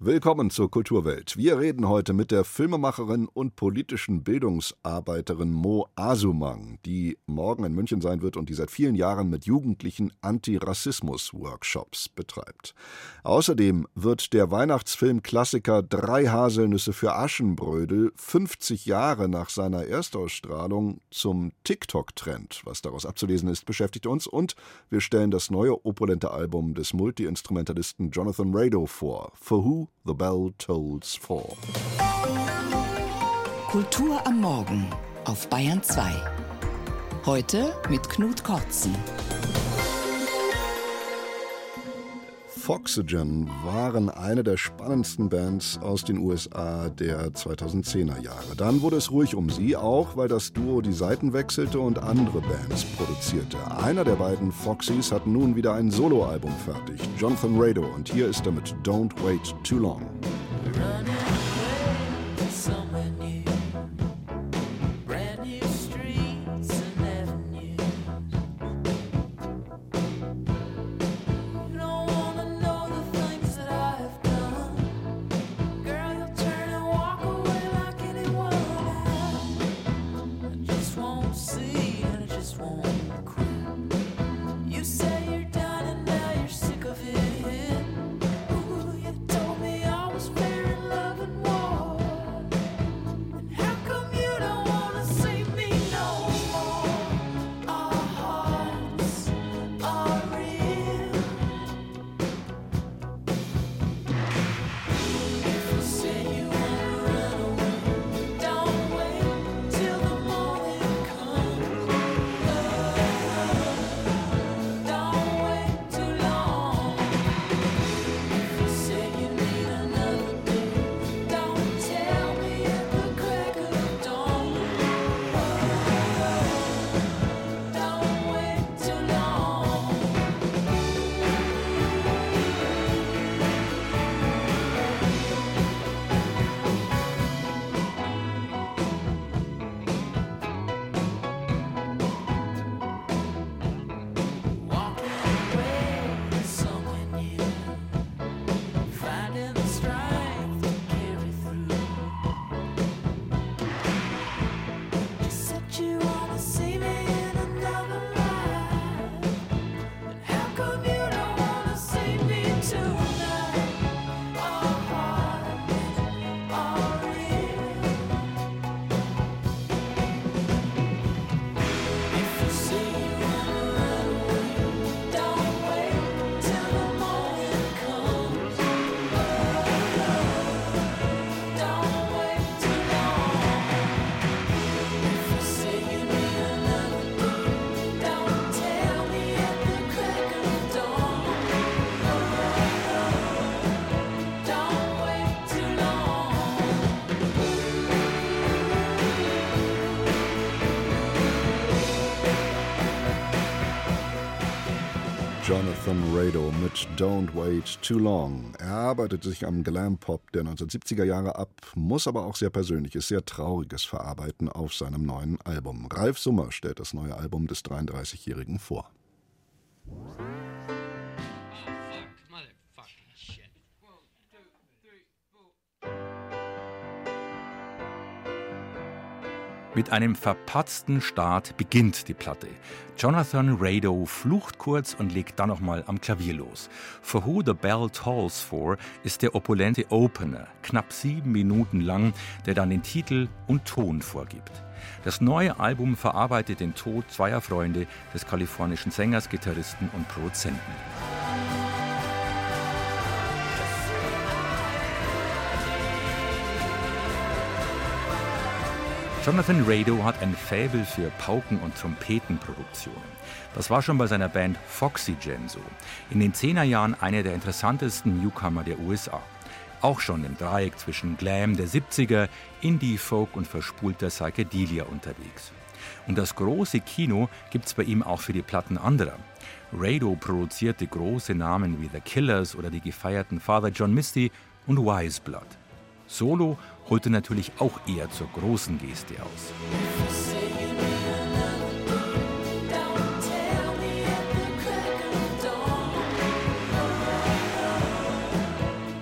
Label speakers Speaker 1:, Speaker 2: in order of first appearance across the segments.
Speaker 1: Willkommen zur Kulturwelt. Wir reden heute mit der Filmemacherin und politischen Bildungsarbeiterin Mo Asumang, die morgen in München sein wird und die seit vielen Jahren mit Jugendlichen Antirassismus-Workshops betreibt. Außerdem wird der Weihnachtsfilm-Klassiker Drei Haselnüsse für Aschenbrödel 50 Jahre nach seiner Erstausstrahlung zum TikTok-Trend. Was daraus abzulesen ist, beschäftigt uns und wir stellen das neue opulente Album des Multi-Instrumentalisten Jonathan Rado vor. For Who the Bell Tolls For.
Speaker 2: Kultur am Morgen auf Bayern 2. Heute mit Knut Kortzen.
Speaker 1: Foxygen waren eine der spannendsten Bands aus den USA der 2010er Jahre. Dann wurde es ruhig um sie, auch weil das Duo die Seiten wechselte und andere Bands produzierte. Einer der beiden Foxys hat nun wieder ein Soloalbum fertig, Jonathan Rado, und hier ist er mit Don't Wait Too Long. Rado mit Don't Wait Too Long. Er arbeitet sich am Glam-Pop der 1970er Jahre ab, muss aber auch sehr Persönliches, sehr Trauriges verarbeiten auf seinem neuen Album. Ralf Summer stellt das neue Album des 33-Jährigen vor.
Speaker 3: Mit einem verpatzten Start beginnt die Platte. Jonathan Rado flucht kurz und legt dann nochmal am Klavier los. For Who the Bell Tolls For ist der opulente Opener, knapp sieben Minuten lang, der dann den Titel und Ton vorgibt. Das neue Album verarbeitet den Tod zweier Freunde des kalifornischen Sängers, Gitarristen und Produzenten. Jonathan Rado hat ein Faible für Pauken- und Trompetenproduktionen. Das war schon bei seiner Band Foxygen so. In den 10er Jahren einer der interessantesten Newcomer der USA. Auch schon im Dreieck zwischen Glam der 70er, Indie, Folk und verspulter Psychedelia unterwegs. Und das große Kino gibt's bei ihm auch für die Platten anderer. Rado produzierte große Namen wie The Killers oder die gefeierten Father John Misty und Wise Blood. Solo holte natürlich auch eher zur großen Geste aus.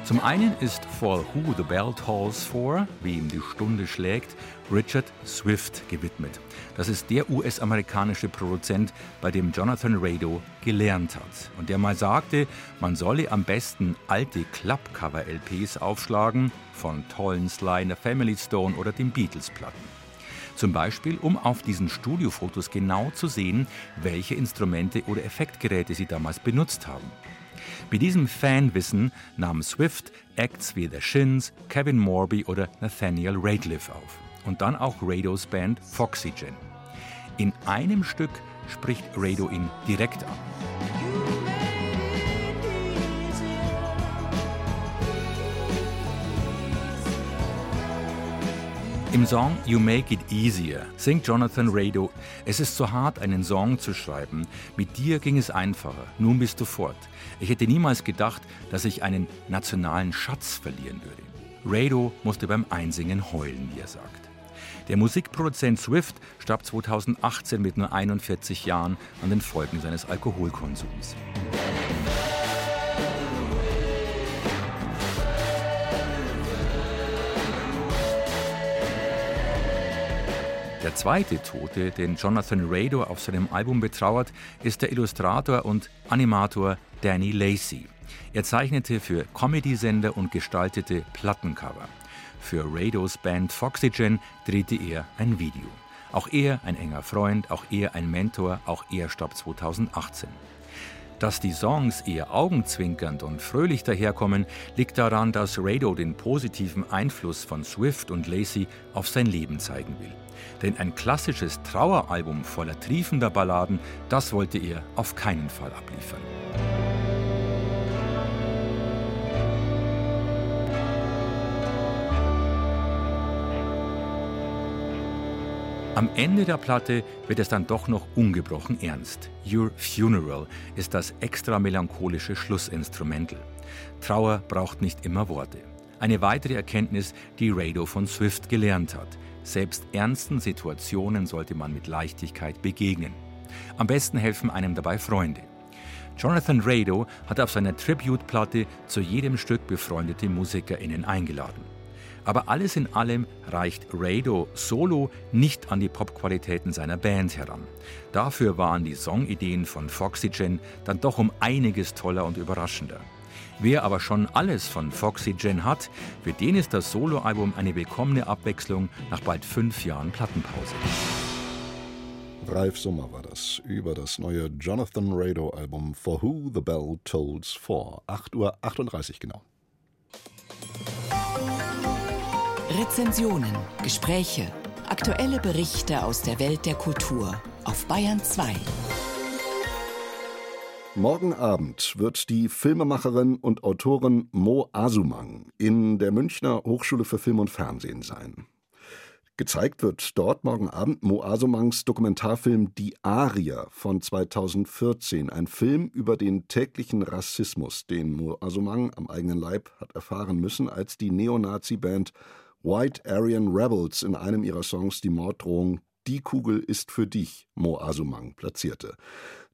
Speaker 3: Zum einen ist For Who the Bell Tolls For, wie ihm die Stunde schlägt, Richard Swift gewidmet. Das ist der US-amerikanische Produzent, bei dem Jonathan Rado gelernt hat und der mal sagte, man solle am besten alte Clubcover-LPs aufschlagen, von tollen Sly Family Stone oder den Beatles-Platten. Zum Beispiel, um auf diesen Studiofotos genau zu sehen, welche Instrumente oder Effektgeräte sie damals benutzt haben. Mit diesem Fanwissen nahm Swift Acts wie The Shins, Kevin Morby oder Nathaniel Rateliff auf. Und dann auch Rados Band Foxygen. In einem Stück spricht Rado ihn direkt an. Im Song You Make It Easier singt Jonathan Rado, es ist so hart, einen Song zu schreiben. Mit dir ging es einfacher. Nun bist du fort. Ich hätte niemals gedacht, dass ich einen nationalen Schatz verlieren würde. Rado musste beim Einsingen heulen, wie er sagt. Der Musikproduzent Swift starb 2018 mit nur 41 Jahren an den Folgen seines Alkoholkonsums. Zweite Tote, den Jonathan Rado auf seinem Album betrauert, ist der Illustrator und Animator Danny Lacey. Er zeichnete für Comedy-Sender und gestaltete Plattencover. Für Rados Band Foxygen drehte er ein Video. Auch er ein enger Freund, auch er ein Mentor, auch er starb 2018. Dass die Songs eher augenzwinkernd und fröhlich daherkommen, liegt daran, dass Rado den positiven Einfluss von Swift und Lacey auf sein Leben zeigen will. Denn ein klassisches Traueralbum voller triefender Balladen, das wollte er auf keinen Fall abliefern. Am Ende der Platte wird es dann doch noch ungebrochen ernst. Your Funeral ist das extra melancholische Schlussinstrumental. Trauer braucht nicht immer Worte. Eine weitere Erkenntnis, die Rado von Swift gelernt hat. Selbst ernsten Situationen sollte man mit Leichtigkeit begegnen. Am besten helfen einem dabei Freunde. Jonathan Rado hat auf seiner Tribute-Platte zu jedem Stück befreundete MusikerInnen eingeladen. Aber alles in allem reicht Rado solo nicht an die Popqualitäten seiner Band heran. Dafür waren die Songideen von Foxygen dann doch um einiges toller und überraschender. Wer aber schon alles von Foxy Jen hat, für den ist das Soloalbum eine willkommene Abwechslung nach bald fünf Jahren Plattenpause.
Speaker 4: Ralf Sommer war das über das neue Jonathan Rado Album For Who the Bell Tolls For. 8.38 Uhr genau.
Speaker 2: Rezensionen, Gespräche, aktuelle Berichte aus der Welt der Kultur auf Bayern 2.
Speaker 4: Morgen Abend wird die Filmemacherin und Autorin Mo Asumang in der Münchner Hochschule für Film und Fernsehen sein. Gezeigt wird dort morgen Abend Mo Asumangs Dokumentarfilm Die Arier von 2014, ein Film über den täglichen Rassismus, den Mo Asumang am eigenen Leib hat erfahren müssen, als die Neonazi-Band White Aryan Rebels in einem ihrer Songs die Morddrohung Die Kugel ist für dich, Mo Asumang, platzierte.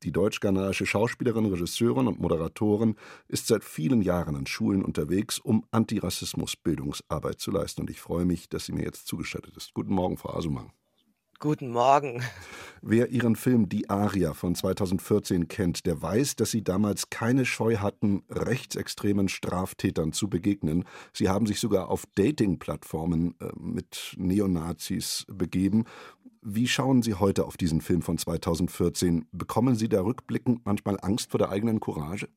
Speaker 4: Die deutsch-ghanaische Schauspielerin, Regisseurin und Moderatorin ist seit vielen Jahren an Schulen unterwegs, um Antirassismus-Bildungsarbeit zu leisten. Und ich freue mich, dass sie mir jetzt zugestattet ist. Guten Morgen, Frau Asumang.
Speaker 5: Guten Morgen.
Speaker 4: Wer Ihren Film Die Aria von 2014 kennt, der weiß, dass Sie damals keine Scheu hatten, rechtsextremen Straftätern zu begegnen. Sie haben sich sogar auf Dating-Plattformen äh, mit Neonazis begeben. Wie schauen Sie heute auf diesen Film von 2014? Bekommen Sie da rückblickend manchmal Angst vor der eigenen Courage?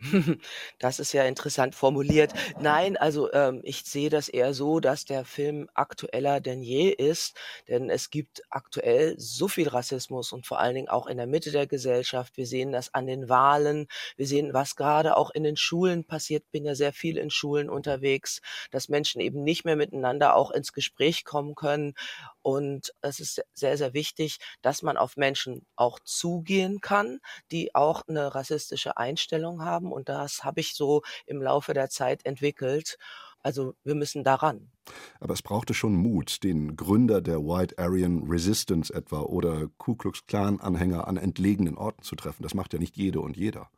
Speaker 5: Das ist ja interessant formuliert. Nein, also ähm, ich sehe das eher so, dass der Film aktueller denn je ist, denn es gibt aktuell so viel Rassismus und vor allen Dingen auch in der Mitte der Gesellschaft. Wir sehen das an den Wahlen, wir sehen, was gerade auch in den Schulen passiert. Bin ja sehr viel in Schulen unterwegs, dass Menschen eben nicht mehr miteinander auch ins Gespräch kommen können. Und es ist sehr, sehr wichtig, dass man auf Menschen auch zugehen kann, die auch eine rassistische Einstellung haben und das habe ich so im Laufe der Zeit entwickelt. Also wir müssen daran.
Speaker 4: Aber es brauchte schon Mut, den Gründer der White Aryan Resistance etwa oder Ku Klux Klan Anhänger an entlegenen Orten zu treffen. Das macht ja nicht jede und jeder.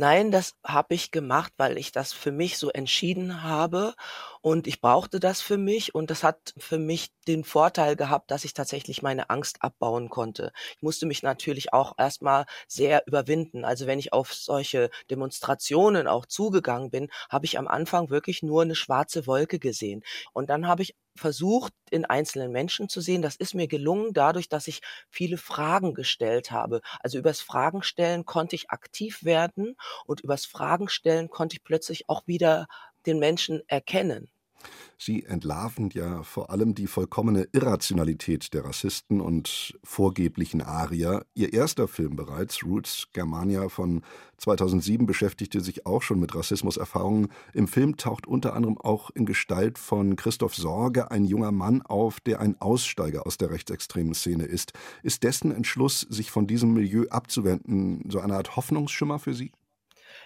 Speaker 5: Nein, das habe ich gemacht, weil ich das für mich so entschieden habe und ich brauchte das für mich und das hat für mich den Vorteil gehabt, dass ich tatsächlich meine Angst abbauen konnte. Ich musste mich natürlich auch erstmal sehr überwinden. Also wenn ich auf solche Demonstrationen auch zugegangen bin, habe ich am Anfang wirklich nur eine schwarze Wolke gesehen. Und dann habe ich versucht, in einzelnen Menschen zu sehen. Das ist mir gelungen dadurch, dass ich viele Fragen gestellt habe. Also übers Fragen stellen konnte ich aktiv werden und übers Fragen stellen konnte ich plötzlich auch wieder den Menschen erkennen.
Speaker 4: Sie entlarven ja vor allem die vollkommene Irrationalität der Rassisten und vorgeblichen Arier. Ihr erster Film bereits, Roots Germania von 2007, beschäftigte sich auch schon mit Rassismuserfahrungen. Im Film taucht unter anderem auch in Gestalt von Christoph Sorge ein junger Mann auf, der ein Aussteiger aus der rechtsextremen Szene ist. Ist dessen Entschluss, sich von diesem Milieu abzuwenden, so eine Art Hoffnungsschimmer für Sie?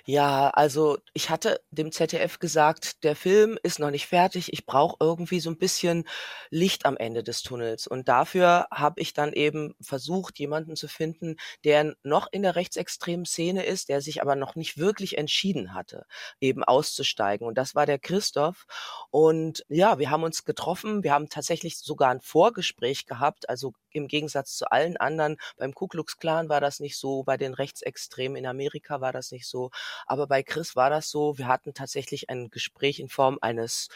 Speaker 5: Ja, also ich hatte dem ZDF gesagt, der Film ist noch nicht fertig. Ich brauche irgendwie so ein bisschen Licht am Ende des Tunnels. Und dafür habe ich dann eben versucht, jemanden zu finden, der noch in der rechtsextremen Szene ist, der sich aber noch nicht wirklich entschieden hatte, eben auszusteigen. Und das war der Christoph. Und ja, wir haben uns getroffen. Wir haben tatsächlich sogar ein Vorgespräch gehabt. Also im Gegensatz zu allen anderen. Beim Ku Klux Klan war das nicht so, bei den Rechtsextremen in Amerika war das nicht so. Aber bei Chris war das so. Wir hatten tatsächlich ein Gespräch in Form eines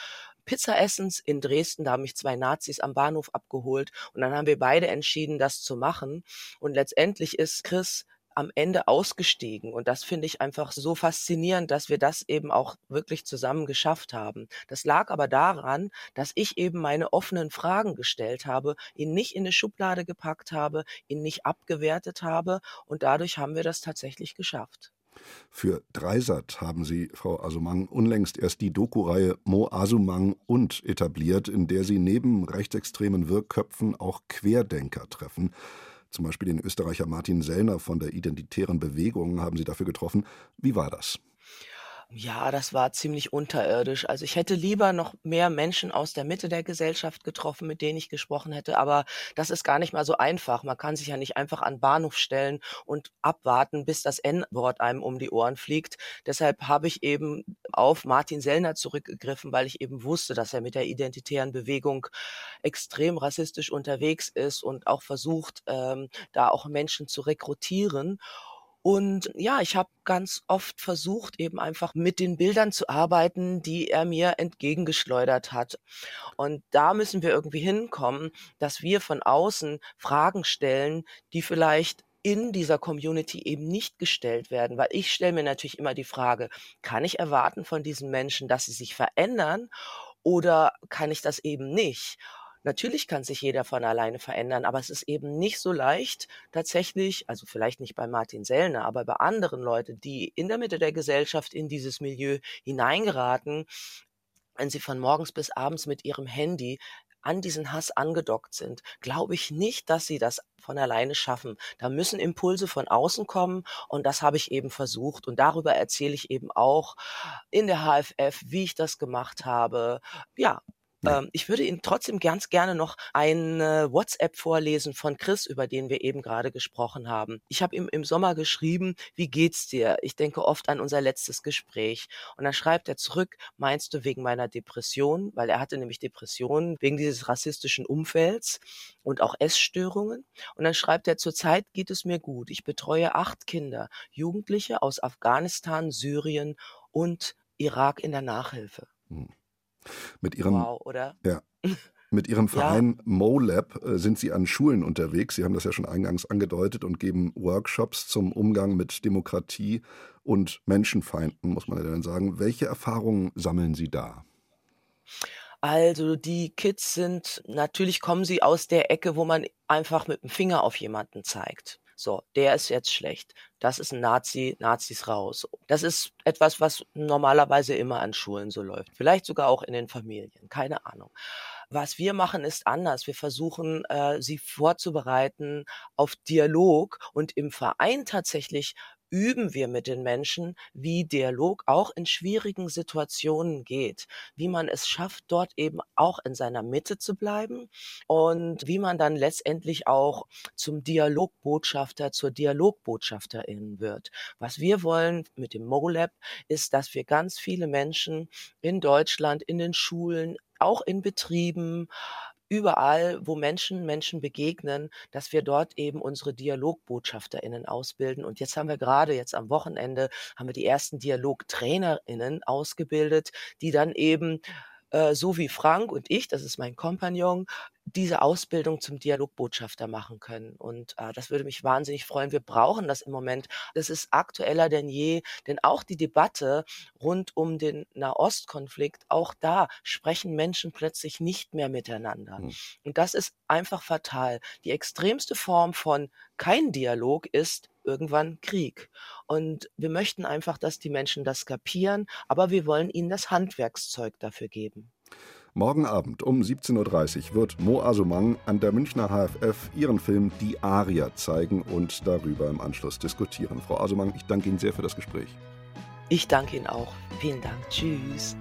Speaker 5: Pizzaessens in Dresden. Da haben mich zwei Nazis am Bahnhof abgeholt und dann haben wir beide entschieden, das zu machen. Und letztendlich ist Chris am Ende ausgestiegen. Und das finde ich einfach so faszinierend, dass wir das eben auch wirklich zusammen geschafft haben. Das lag aber daran, dass ich eben meine offenen Fragen gestellt habe, ihn nicht in eine Schublade gepackt habe, ihn nicht abgewertet habe. Und dadurch haben wir das tatsächlich geschafft.
Speaker 4: Für Dreisat haben Sie, Frau Asumang, unlängst erst die Doku-Reihe Mo Asumang und etabliert, in der Sie neben rechtsextremen Wirkköpfen auch Querdenker treffen. Zum Beispiel den Österreicher Martin Sellner von der Identitären Bewegung haben Sie dafür getroffen. Wie war das?
Speaker 5: Ja, das war ziemlich unterirdisch. Also ich hätte lieber noch mehr Menschen aus der Mitte der Gesellschaft getroffen, mit denen ich gesprochen hätte, aber das ist gar nicht mal so einfach. Man kann sich ja nicht einfach an Bahnhof stellen und abwarten, bis das N-Wort einem um die Ohren fliegt. Deshalb habe ich eben auf Martin Sellner zurückgegriffen, weil ich eben wusste, dass er mit der identitären Bewegung extrem rassistisch unterwegs ist und auch versucht, ähm, da auch Menschen zu rekrutieren. Und ja, ich habe ganz oft versucht, eben einfach mit den Bildern zu arbeiten, die er mir entgegengeschleudert hat. Und da müssen wir irgendwie hinkommen, dass wir von außen Fragen stellen, die vielleicht in dieser Community eben nicht gestellt werden, weil ich stelle mir natürlich immer die Frage, kann ich erwarten von diesen Menschen, dass sie sich verändern oder kann ich das eben nicht? Natürlich kann sich jeder von alleine verändern, aber es ist eben nicht so leicht tatsächlich, also vielleicht nicht bei Martin Sellner, aber bei anderen Leuten, die in der Mitte der Gesellschaft in dieses Milieu hineingeraten, wenn sie von morgens bis abends mit ihrem Handy an diesen Hass angedockt sind, glaube ich nicht, dass sie das von alleine schaffen. Da müssen Impulse von außen kommen und das habe ich eben versucht und darüber erzähle ich eben auch in der HFF, wie ich das gemacht habe. Ja, ähm, ich würde Ihnen trotzdem ganz gerne noch eine WhatsApp vorlesen von Chris, über den wir eben gerade gesprochen haben. Ich habe ihm im Sommer geschrieben, wie geht's dir? Ich denke oft an unser letztes Gespräch. Und dann schreibt er zurück, meinst du wegen meiner Depression? Weil er hatte nämlich Depressionen wegen dieses rassistischen Umfelds und auch Essstörungen. Und dann schreibt er, zurzeit geht es mir gut. Ich betreue acht Kinder, Jugendliche aus Afghanistan, Syrien und Irak in der Nachhilfe. Hm.
Speaker 4: Mit ihrem,
Speaker 5: wow, oder?
Speaker 4: Ja. Mit Ihrem Verein ja. MoLab äh, sind Sie an Schulen unterwegs. Sie haben das ja schon eingangs angedeutet und geben Workshops zum Umgang mit Demokratie und Menschenfeinden, muss man ja dann sagen. Welche Erfahrungen sammeln Sie da?
Speaker 5: Also die Kids sind, natürlich kommen sie aus der Ecke, wo man einfach mit dem Finger auf jemanden zeigt. So, der ist jetzt schlecht. Das ist ein Nazi, Nazis raus. Das ist etwas, was normalerweise immer an Schulen so läuft. Vielleicht sogar auch in den Familien. Keine Ahnung. Was wir machen, ist anders. Wir versuchen, äh, sie vorzubereiten auf Dialog und im Verein tatsächlich üben wir mit den Menschen, wie Dialog auch in schwierigen Situationen geht, wie man es schafft, dort eben auch in seiner Mitte zu bleiben und wie man dann letztendlich auch zum Dialogbotschafter, zur Dialogbotschafterin wird. Was wir wollen mit dem MoLab ist, dass wir ganz viele Menschen in Deutschland, in den Schulen, auch in Betrieben, überall, wo Menschen Menschen begegnen, dass wir dort eben unsere DialogbotschafterInnen ausbilden. Und jetzt haben wir gerade jetzt am Wochenende haben wir die ersten DialogtrainerInnen ausgebildet, die dann eben äh, so wie Frank und ich, das ist mein Kompagnon, diese Ausbildung zum Dialogbotschafter machen können. Und äh, das würde mich wahnsinnig freuen. Wir brauchen das im Moment. Das ist aktueller denn je, denn auch die Debatte rund um den Nahostkonflikt, auch da sprechen Menschen plötzlich nicht mehr miteinander. Mhm. Und das ist einfach fatal. Die extremste Form von kein Dialog ist irgendwann Krieg. Und wir möchten einfach, dass die Menschen das kapieren, aber wir wollen ihnen das Handwerkszeug dafür geben.
Speaker 4: Morgen Abend um 17.30 Uhr wird Mo Asumang an der Münchner HFF ihren Film Die Aria zeigen und darüber im Anschluss diskutieren. Frau Asumang, ich danke Ihnen sehr für das Gespräch.
Speaker 5: Ich danke Ihnen auch. Vielen Dank. Tschüss.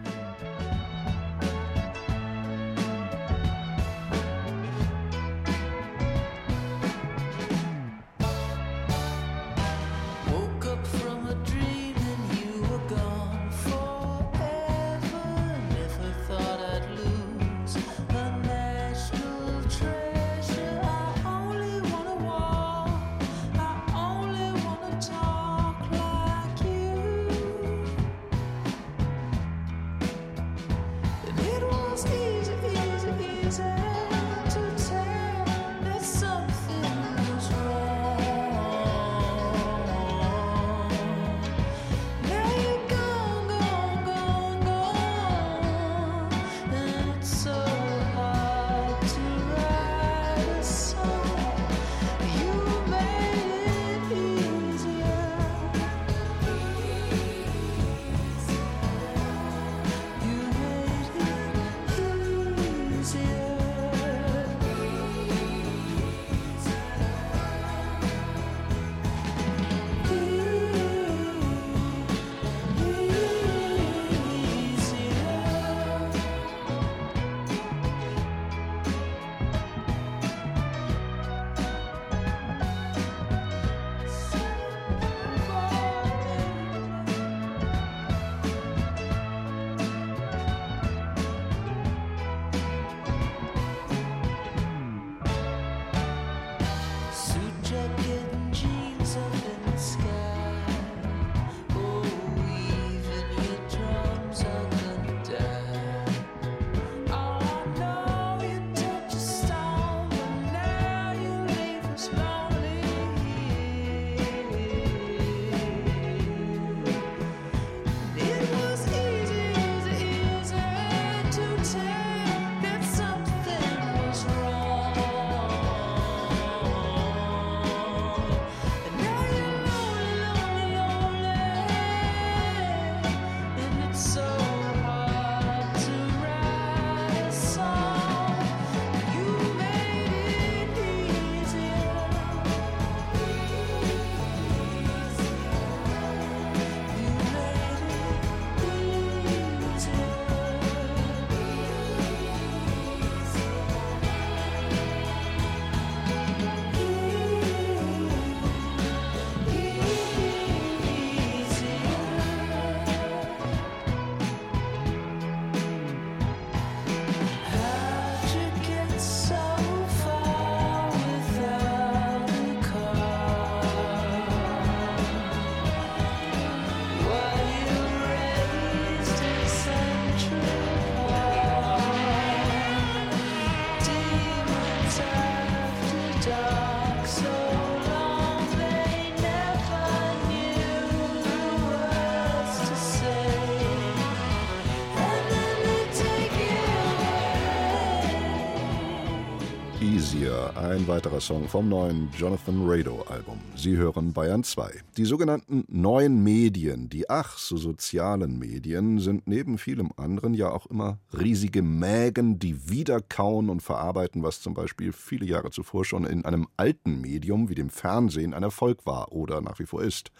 Speaker 4: Ein weiterer Song vom neuen Jonathan Rado-Album. Sie hören Bayern 2. Die sogenannten neuen Medien, die ach so sozialen Medien, sind neben vielem anderen ja auch immer riesige Mägen, die wiederkauen und verarbeiten, was zum Beispiel viele Jahre zuvor schon in einem alten Medium wie dem Fernsehen ein Erfolg war oder nach wie vor ist.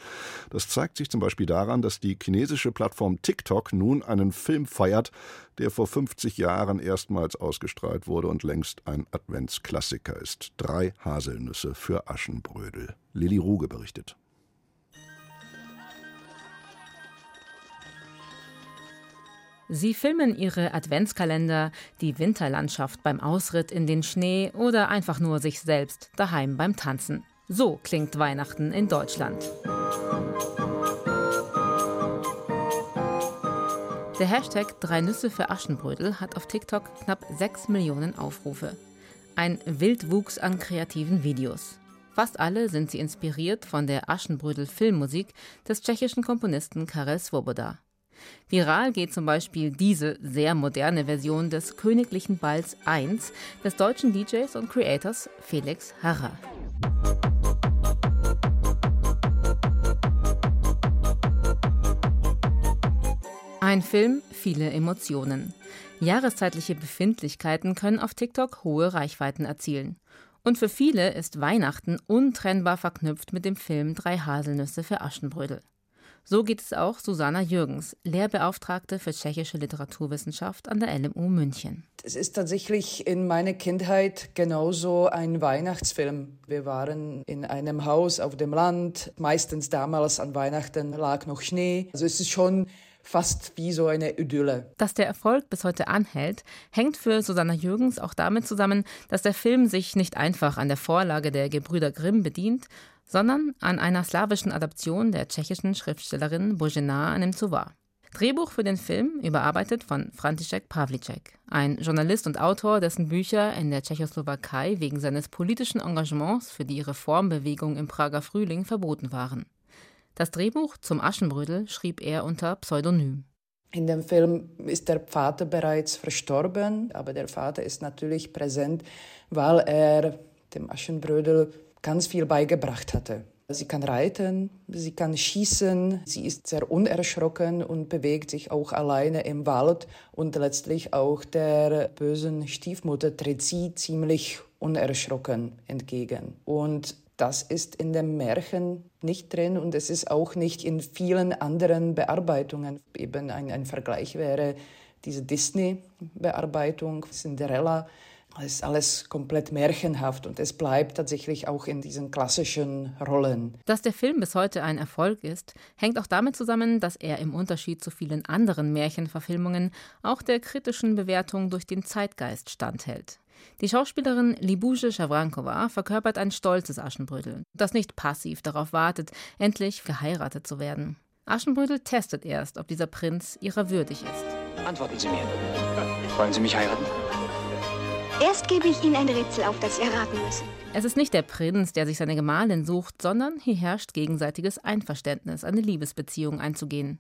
Speaker 4: Das zeigt sich zum Beispiel daran, dass die chinesische Plattform TikTok nun einen Film feiert, der vor 50 Jahren erstmals ausgestrahlt wurde und längst ein Adventsklassiker ist. Drei Haselnüsse für Aschenbrödel. Lilly Ruge berichtet.
Speaker 6: Sie filmen ihre Adventskalender, die Winterlandschaft beim Ausritt in den Schnee oder einfach nur sich selbst daheim beim Tanzen. So klingt Weihnachten in Deutschland. Der Hashtag Drei Nüsse für Aschenbrödel hat auf TikTok knapp 6 Millionen Aufrufe. Ein Wildwuchs an kreativen Videos. Fast alle sind sie inspiriert von der Aschenbrödel-Filmmusik des tschechischen Komponisten Karel Svoboda. Viral geht zum Beispiel diese sehr moderne Version des Königlichen Balls 1 des deutschen DJs und Creators Felix Harrer. Ein Film, viele Emotionen. Jahreszeitliche Befindlichkeiten können auf TikTok hohe Reichweiten erzielen. Und für viele ist Weihnachten untrennbar verknüpft mit dem Film Drei Haselnüsse für Aschenbrödel. So geht es auch Susanna Jürgens, Lehrbeauftragte für tschechische Literaturwissenschaft an der LMU München.
Speaker 7: Es ist tatsächlich in meiner Kindheit genauso ein Weihnachtsfilm. Wir waren in einem Haus auf dem Land. Meistens damals an Weihnachten lag noch Schnee. Also es ist schon fast wie so eine Idylle.
Speaker 6: Dass der Erfolg bis heute anhält, hängt für Susanna Jürgens auch damit zusammen, dass der Film sich nicht einfach an der Vorlage der Gebrüder Grimm bedient, sondern an einer slawischen Adaption der tschechischen Schriftstellerin Božena Nemcová. Drehbuch für den Film überarbeitet von František Pavlicek, ein Journalist und Autor, dessen Bücher in der Tschechoslowakei wegen seines politischen Engagements für die Reformbewegung im Prager Frühling verboten waren. Das Drehbuch zum Aschenbrödel schrieb er unter Pseudonym.
Speaker 7: In dem Film ist der Vater bereits verstorben, aber der Vater ist natürlich präsent, weil er dem Aschenbrödel ganz viel beigebracht hatte. Sie kann reiten, sie kann schießen, sie ist sehr unerschrocken und bewegt sich auch alleine im Wald und letztlich auch der bösen Stiefmutter tritt sie ziemlich unerschrocken entgegen. Und das ist in dem Märchen nicht drin und es ist auch nicht in vielen anderen Bearbeitungen. Eben ein, ein Vergleich wäre diese Disney-Bearbeitung, Cinderella. Es ist alles komplett märchenhaft und es bleibt tatsächlich auch in diesen klassischen Rollen.
Speaker 6: Dass der Film bis heute ein Erfolg ist, hängt auch damit zusammen, dass er im Unterschied zu vielen anderen Märchenverfilmungen auch der kritischen Bewertung durch den Zeitgeist standhält. Die Schauspielerin Libuje Schawrankova verkörpert ein stolzes Aschenbrödel, das nicht passiv darauf wartet, endlich geheiratet zu werden. Aschenbrödel testet erst, ob dieser Prinz ihrer würdig ist.
Speaker 8: Antworten Sie mir. Wollen Sie mich heiraten?
Speaker 9: Erst gebe ich Ihnen ein Rätsel auf, das Sie erraten müssen.
Speaker 6: Es ist nicht der Prinz, der sich seine Gemahlin sucht, sondern hier herrscht gegenseitiges Einverständnis, eine Liebesbeziehung einzugehen.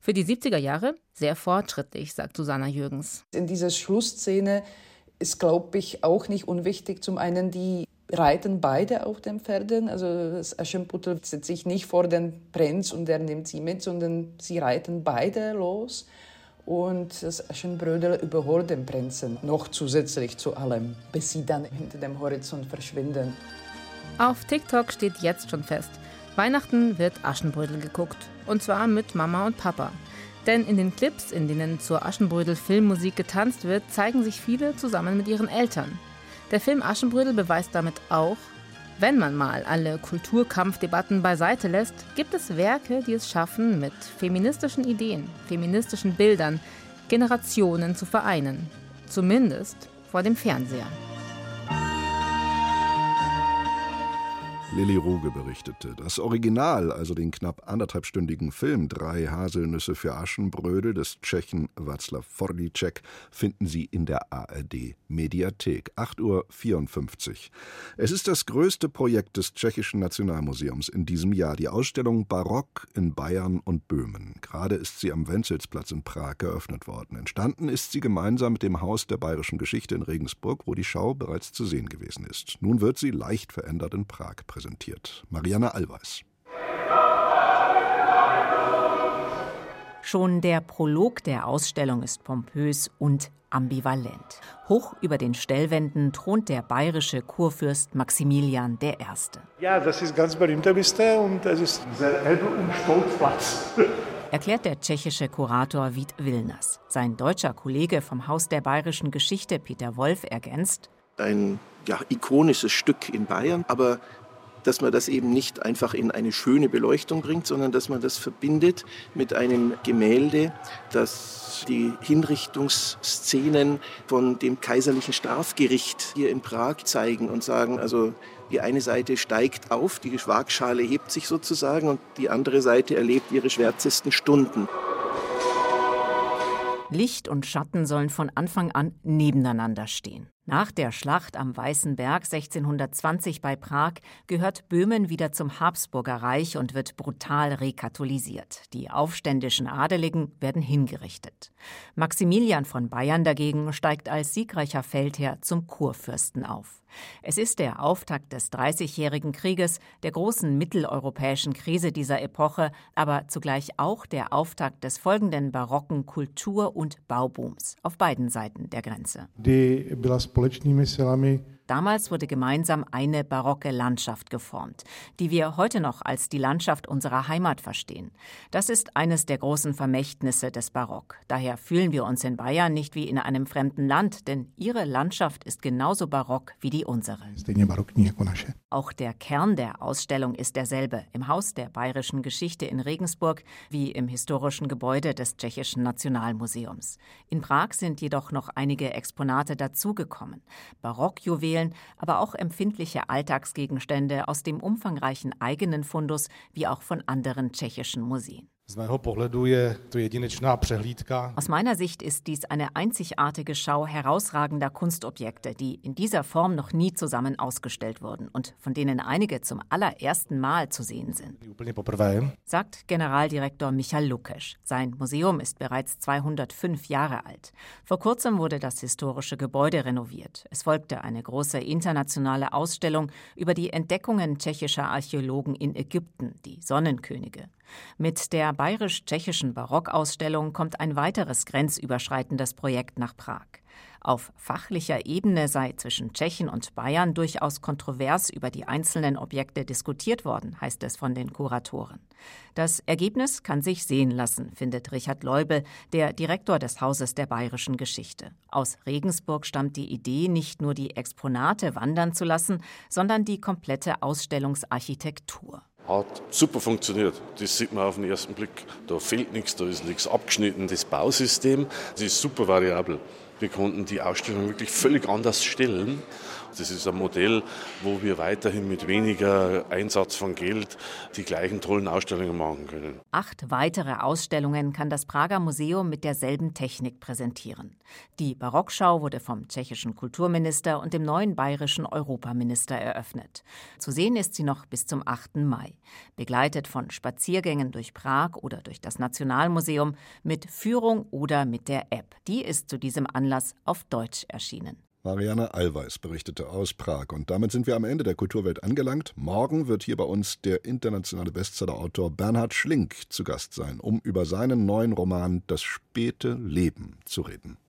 Speaker 6: Für die 70er Jahre sehr fortschrittlich, sagt Susanna Jürgens.
Speaker 7: In dieser Schlussszene ist, glaube ich, auch nicht unwichtig. Zum einen, die reiten beide auf den Pferden. Also das Aschenputtel setzt sich nicht vor den Prinz und der nimmt sie mit, sondern sie reiten beide los. Und das Aschenbrödel überholt den Prinzen noch zusätzlich zu allem, bis sie dann hinter dem Horizont verschwinden.
Speaker 6: Auf TikTok steht jetzt schon fest, Weihnachten wird Aschenbrödel geguckt. Und zwar mit Mama und Papa. Denn in den Clips, in denen zur Aschenbrödel-Filmmusik getanzt wird, zeigen sich viele zusammen mit ihren Eltern. Der Film Aschenbrödel beweist damit auch, wenn man mal alle Kulturkampfdebatten beiseite lässt, gibt es Werke, die es schaffen, mit feministischen Ideen, feministischen Bildern Generationen zu vereinen. Zumindest vor dem Fernseher.
Speaker 4: Lilly Ruge berichtete. Das Original, also den knapp anderthalbstündigen Film Drei Haselnüsse für Aschenbrödel des Tschechen Václav Fordicek finden Sie in der ARD Mediathek. 8.54 Uhr. Es ist das größte Projekt des Tschechischen Nationalmuseums in diesem Jahr, die Ausstellung Barock in Bayern und Böhmen. Gerade ist sie am Wenzelsplatz in Prag eröffnet worden. Entstanden ist sie gemeinsam mit dem Haus der Bayerischen Geschichte in Regensburg, wo die Schau bereits zu sehen gewesen ist. Nun wird sie leicht verändert in Prag präsentiert präsentiert. Marianne Allweis.
Speaker 10: Schon der Prolog der Ausstellung ist pompös und ambivalent. Hoch über den Stellwänden thront der bayerische Kurfürst Maximilian I.
Speaker 11: Ja, das ist ganz berühmte Büste und es ist sehr edel und.
Speaker 10: Erklärt der tschechische Kurator Wied Wilners. Sein deutscher Kollege vom Haus der bayerischen Geschichte Peter Wolf ergänzt.
Speaker 12: Ein ja, ikonisches Stück in Bayern, aber dass man das eben nicht einfach in eine schöne Beleuchtung bringt, sondern dass man das verbindet mit einem Gemälde, das die Hinrichtungsszenen von dem kaiserlichen Strafgericht hier in Prag zeigen und sagen, also die eine Seite steigt auf, die Waagschale hebt sich sozusagen und die andere Seite erlebt ihre schwärzesten Stunden.
Speaker 10: Licht und Schatten sollen von Anfang an nebeneinander stehen. Nach der Schlacht am Weißen Berg 1620 bei Prag gehört Böhmen wieder zum Habsburger Reich und wird brutal rekatholisiert. Die aufständischen Adeligen werden hingerichtet. Maximilian von Bayern dagegen steigt als siegreicher Feldherr zum Kurfürsten auf. Es ist der Auftakt des Dreißigjährigen Krieges, der großen mitteleuropäischen Krise dieser Epoche, aber zugleich auch der Auftakt des folgenden barocken Kultur- und Baubooms auf beiden Seiten der Grenze.
Speaker 11: Die společnými silami
Speaker 10: Damals wurde gemeinsam eine barocke Landschaft geformt, die wir heute noch als die Landschaft unserer Heimat verstehen. Das ist eines der großen Vermächtnisse des Barock. Daher fühlen wir uns in Bayern nicht wie in einem fremden Land, denn ihre Landschaft ist genauso barock wie die unsere. Auch der Kern der Ausstellung ist derselbe, im Haus der bayerischen Geschichte in Regensburg wie im historischen Gebäude des tschechischen Nationalmuseums. In Prag sind jedoch noch einige Exponate dazugekommen. Barockjuwelen Juwelen, aber auch empfindliche Alltagsgegenstände aus dem umfangreichen eigenen Fundus wie auch von anderen tschechischen Museen. Aus meiner Sicht ist dies eine einzigartige Schau herausragender Kunstobjekte, die in dieser Form noch nie zusammen ausgestellt wurden und von denen einige zum allerersten Mal zu sehen sind. Sagt Generaldirektor Michal Lukesch. Sein Museum ist bereits 205 Jahre alt. Vor kurzem wurde das historische Gebäude renoviert. Es folgte eine große internationale Ausstellung über die Entdeckungen tschechischer Archäologen in Ägypten, die Sonnenkönige. Mit der bayerisch-tschechischen Barockausstellung kommt ein weiteres grenzüberschreitendes Projekt nach Prag. Auf fachlicher Ebene sei zwischen Tschechien und Bayern durchaus kontrovers über die einzelnen Objekte diskutiert worden, heißt es von den Kuratoren. Das Ergebnis kann sich sehen lassen, findet Richard Leubel, der Direktor des Hauses der bayerischen Geschichte. Aus Regensburg stammt die Idee, nicht nur die Exponate wandern zu lassen, sondern die komplette Ausstellungsarchitektur
Speaker 13: hat super funktioniert. Das sieht man auf den ersten Blick. Da fehlt nichts, da ist nichts abgeschnitten. Das Bausystem das ist super variabel. Wir konnten die Ausstellung wirklich völlig anders stellen das ist ein Modell, wo wir weiterhin mit weniger Einsatz von Geld die gleichen tollen Ausstellungen machen können.
Speaker 10: Acht weitere Ausstellungen kann das Prager Museum mit derselben Technik präsentieren. Die Barockschau wurde vom tschechischen Kulturminister und dem neuen bayerischen Europaminister eröffnet. Zu sehen ist sie noch bis zum 8. Mai, begleitet von Spaziergängen durch Prag oder durch das Nationalmuseum, mit Führung oder mit der App. Die ist zu diesem Anlass auf Deutsch erschienen.
Speaker 4: Marianne Allweis berichtete aus Prag. Und damit sind wir am Ende der Kulturwelt angelangt. Morgen wird hier bei uns der internationale Bestsellerautor Bernhard Schlink zu Gast sein, um über seinen neuen Roman Das späte Leben zu reden.